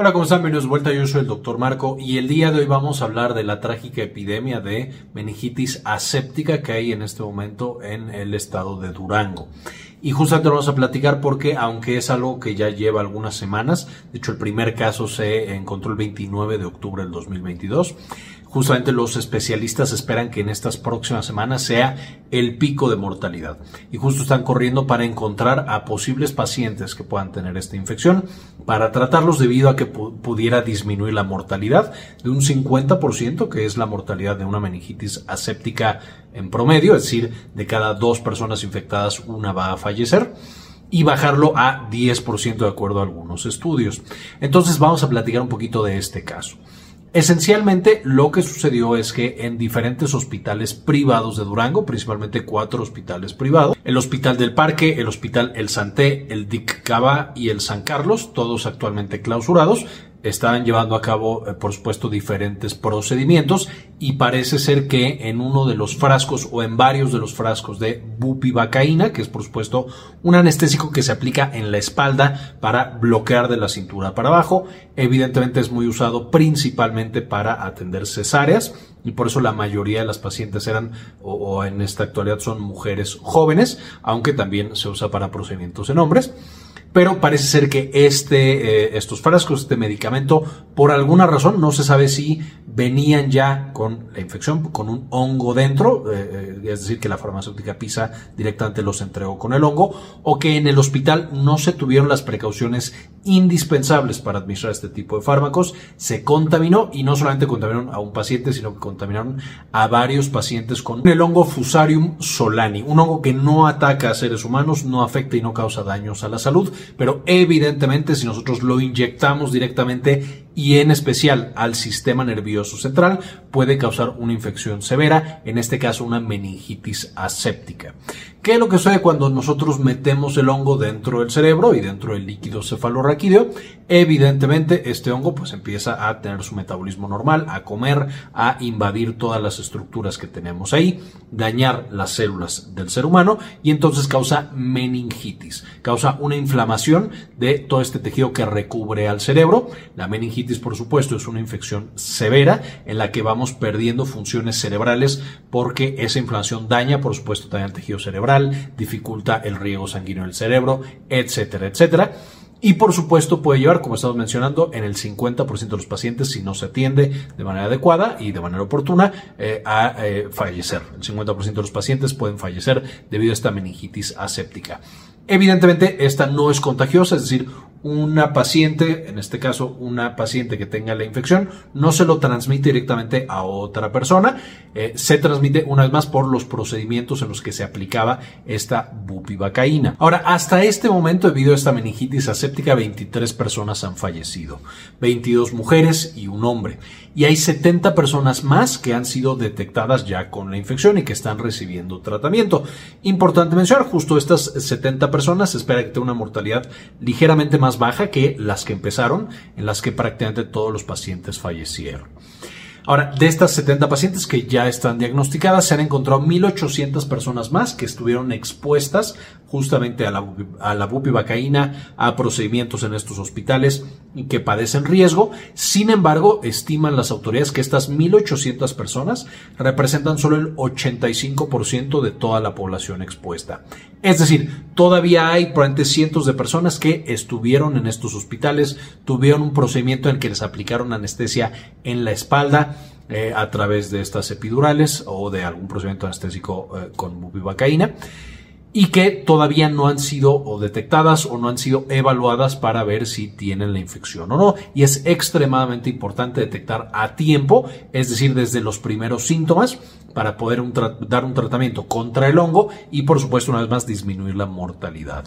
Hola, ¿cómo están? Bienvenidos de vuelta. Yo soy el doctor Marco y el día de hoy vamos a hablar de la trágica epidemia de meningitis aséptica que hay en este momento en el estado de Durango. Y justamente vamos a platicar porque, aunque es algo que ya lleva algunas semanas, de hecho el primer caso se encontró el 29 de octubre del 2022, justamente los especialistas esperan que en estas próximas semanas sea el pico de mortalidad. Y justo están corriendo para encontrar a posibles pacientes que puedan tener esta infección, para tratarlos debido a que pudiera disminuir la mortalidad de un 50%, que es la mortalidad de una meningitis aséptica en promedio, es decir, de cada dos personas infectadas una va a fallecer y bajarlo a 10% de acuerdo a algunos estudios. Entonces vamos a platicar un poquito de este caso. Esencialmente lo que sucedió es que en diferentes hospitales privados de Durango, principalmente cuatro hospitales privados, el Hospital del Parque, el Hospital El Santé, el DIC Cava y el San Carlos, todos actualmente clausurados, estaban llevando a cabo, eh, por supuesto, diferentes procedimientos y parece ser que en uno de los frascos o en varios de los frascos de bupivacaína, que es por supuesto un anestésico que se aplica en la espalda para bloquear de la cintura para abajo, evidentemente es muy usado principalmente para atender cesáreas y por eso la mayoría de las pacientes eran o, o en esta actualidad son mujeres jóvenes, aunque también se usa para procedimientos en hombres pero parece ser que este, eh, estos frascos, este medicamento, por alguna razón, no se sabe si venían ya con la infección, con un hongo dentro, eh, eh, es decir, que la farmacéutica PISA directamente los entregó con el hongo, o que en el hospital no se tuvieron las precauciones indispensables para administrar este tipo de fármacos, se contaminó y no solamente contaminaron a un paciente, sino que contaminaron a varios pacientes con el hongo Fusarium solani, un hongo que no ataca a seres humanos, no afecta y no causa daños a la salud, pero evidentemente si nosotros lo inyectamos directamente y en especial al sistema nervioso central puede causar una infección severa, en este caso una meningitis aséptica. ¿Qué es lo que sucede cuando nosotros metemos el hongo dentro del cerebro y dentro del líquido cefalorraquídeo? Evidentemente este hongo pues empieza a tener su metabolismo normal, a comer, a invadir todas las estructuras que tenemos ahí, dañar las células del ser humano y entonces causa meningitis, causa una inflamación de todo este tejido que recubre al cerebro. La meningitis por supuesto es una infección severa en la que vamos perdiendo funciones cerebrales porque esa inflamación daña por supuesto también el tejido cerebral dificulta el riego sanguíneo del cerebro, etcétera, etcétera. Y por supuesto puede llevar, como estamos mencionando, en el 50% de los pacientes, si no se atiende de manera adecuada y de manera oportuna, eh, a eh, fallecer. El 50% de los pacientes pueden fallecer debido a esta meningitis aséptica. Evidentemente, esta no es contagiosa, es decir, una paciente, en este caso una paciente que tenga la infección, no se lo transmite directamente a otra persona, eh, se transmite una vez más por los procedimientos en los que se aplicaba esta bupivacaína. Ahora, hasta este momento, debido a esta meningitis aséptica, 23 personas han fallecido, 22 mujeres y un hombre, y hay 70 personas más que han sido detectadas ya con la infección y que están recibiendo tratamiento. Importante mencionar, justo estas 70 personas se espera que tenga una mortalidad ligeramente más baja que las que empezaron, en las que prácticamente todos los pacientes fallecieron. Ahora, de estas 70 pacientes que ya están diagnosticadas, se han encontrado 1.800 personas más que estuvieron expuestas justamente a la, a bupivacaína, a procedimientos en estos hospitales y que padecen riesgo. Sin embargo, estiman las autoridades que estas 1.800 personas representan solo el 85% de toda la población expuesta. Es decir, todavía hay probablemente cientos de personas que estuvieron en estos hospitales, tuvieron un procedimiento en el que les aplicaron anestesia en la espalda, eh, a través de estas epidurales o de algún procedimiento anestésico eh, con bupivacaína y que todavía no han sido o detectadas o no han sido evaluadas para ver si tienen la infección o no. Y es extremadamente importante detectar a tiempo, es decir, desde los primeros síntomas, para poder dar un tratamiento contra el hongo y, por supuesto, una vez más, disminuir la mortalidad.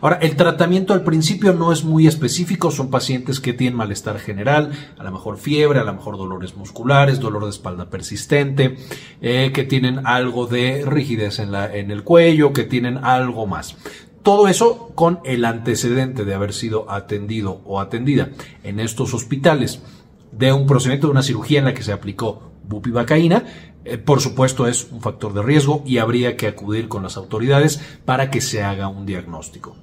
Ahora, el tratamiento al principio no es muy específico, son pacientes que tienen malestar general, a lo mejor fiebre, a lo mejor dolores musculares, dolor de espalda persistente, eh, que tienen algo de rigidez en, en el cuello, que tienen algo más. Todo eso con el antecedente de haber sido atendido o atendida en estos hospitales de un procedimiento de una cirugía en la que se aplicó bupivacaína, eh, por supuesto es un factor de riesgo y habría que acudir con las autoridades para que se haga un diagnóstico.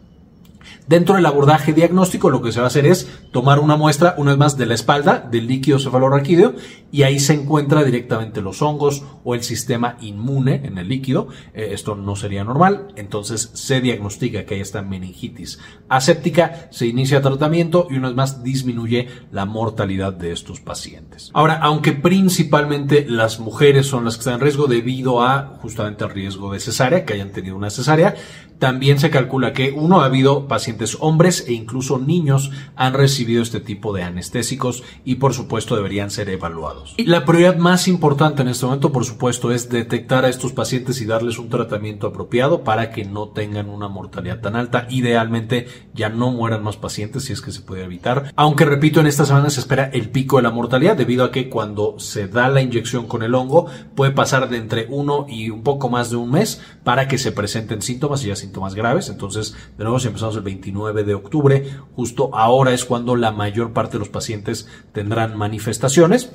Dentro del abordaje diagnóstico lo que se va a hacer es tomar una muestra, una vez más, de la espalda del líquido cefalorraquídeo y ahí se encuentra directamente los hongos o el sistema inmune en el líquido. Eh, esto no sería normal, entonces se diagnostica que hay esta meningitis aséptica, se inicia tratamiento y una vez más disminuye la mortalidad de estos pacientes. Ahora, aunque principalmente las mujeres son las que están en riesgo debido a justamente el riesgo de cesárea, que hayan tenido una cesárea, también se calcula que uno ha habido pacientes hombres e incluso niños han recibido este tipo de anestésicos y por supuesto deberían ser evaluados. Y la prioridad más importante en este momento por supuesto es detectar a estos pacientes y darles un tratamiento apropiado para que no tengan una mortalidad tan alta. Idealmente ya no mueran más pacientes si es que se puede evitar. Aunque repito, en esta semana se espera el pico de la mortalidad debido a que cuando se da la inyección con el hongo puede pasar de entre uno y un poco más de un mes para que se presenten síntomas y ya síntomas graves. Entonces, de nuevo, si empezamos el 29 de octubre, justo ahora es cuando la mayor parte de los pacientes tendrán manifestaciones.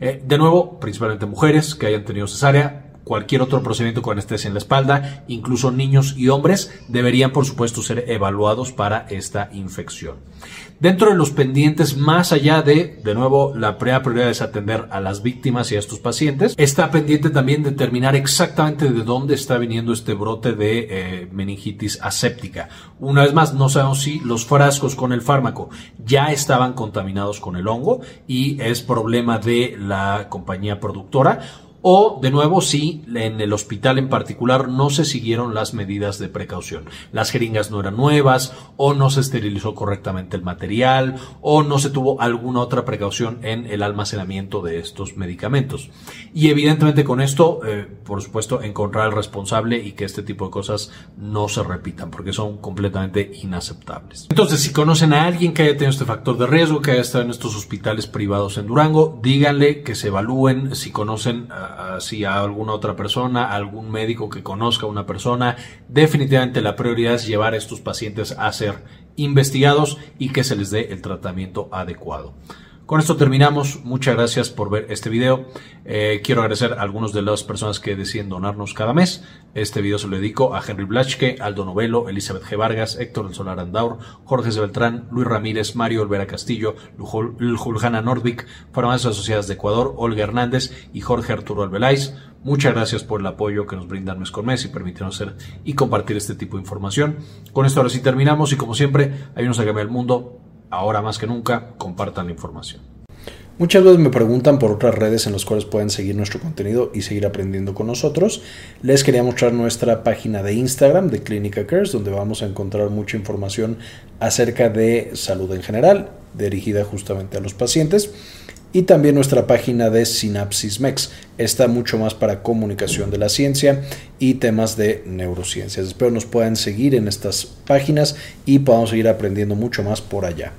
Eh, de nuevo, principalmente mujeres que hayan tenido cesárea, cualquier otro procedimiento con anestesia en la espalda, incluso niños y hombres, deberían por supuesto ser evaluados para esta infección. Dentro de los pendientes, más allá de, de nuevo, la prioridad es atender a las víctimas y a estos pacientes, está pendiente también determinar exactamente de dónde está viniendo este brote de eh, meningitis aséptica. Una vez más, no sabemos si los frascos con el fármaco ya estaban contaminados con el hongo y es problema de la compañía productora o de nuevo si en el hospital en particular no se siguieron las medidas de precaución. Las jeringas no eran nuevas o no se esterilizó correctamente el material o no se tuvo alguna otra precaución en el almacenamiento de estos medicamentos. Y evidentemente con esto, eh, por supuesto, encontrar al responsable y que este tipo de cosas no se repitan porque son completamente inaceptables. Entonces, si conocen a alguien que haya tenido este factor de riesgo, que haya estado en estos hospitales privados en Durango, díganle que se evalúen si conocen si a alguna otra persona, algún médico que conozca a una persona. Definitivamente la prioridad es llevar a estos pacientes a ser investigados y que se les dé el tratamiento adecuado. Con esto terminamos. Muchas gracias por ver este video. Eh, quiero agradecer a algunas de las personas que deciden donarnos cada mes. Este video se lo dedico a Henry Blachke, Aldo Novelo, Elizabeth G. Vargas, Héctor del Solar Andaur, Jorge. Beltrán, Luis Ramírez, Mario Olvera Castillo, Juljana Nordvik, Farmacias Asociadas de Ecuador, Olga Hernández y Jorge Arturo Albeláis. Muchas gracias por el apoyo que nos brindan mes con mes y permitirnos hacer y compartir este tipo de información. Con esto ahora sí terminamos y como siempre, ayúdanos a cambiar el mundo ahora más que nunca, compartan la información. Muchas veces me preguntan por otras redes en las cuales pueden seguir nuestro contenido y seguir aprendiendo con nosotros. Les quería mostrar nuestra página de Instagram de Clínica Cares, donde vamos a encontrar mucha información acerca de salud en general, dirigida justamente a los pacientes. Y también nuestra página de Synapsis Mex. Está mucho más para comunicación de la ciencia y temas de neurociencias. Espero nos puedan seguir en estas páginas y podamos seguir aprendiendo mucho más por allá.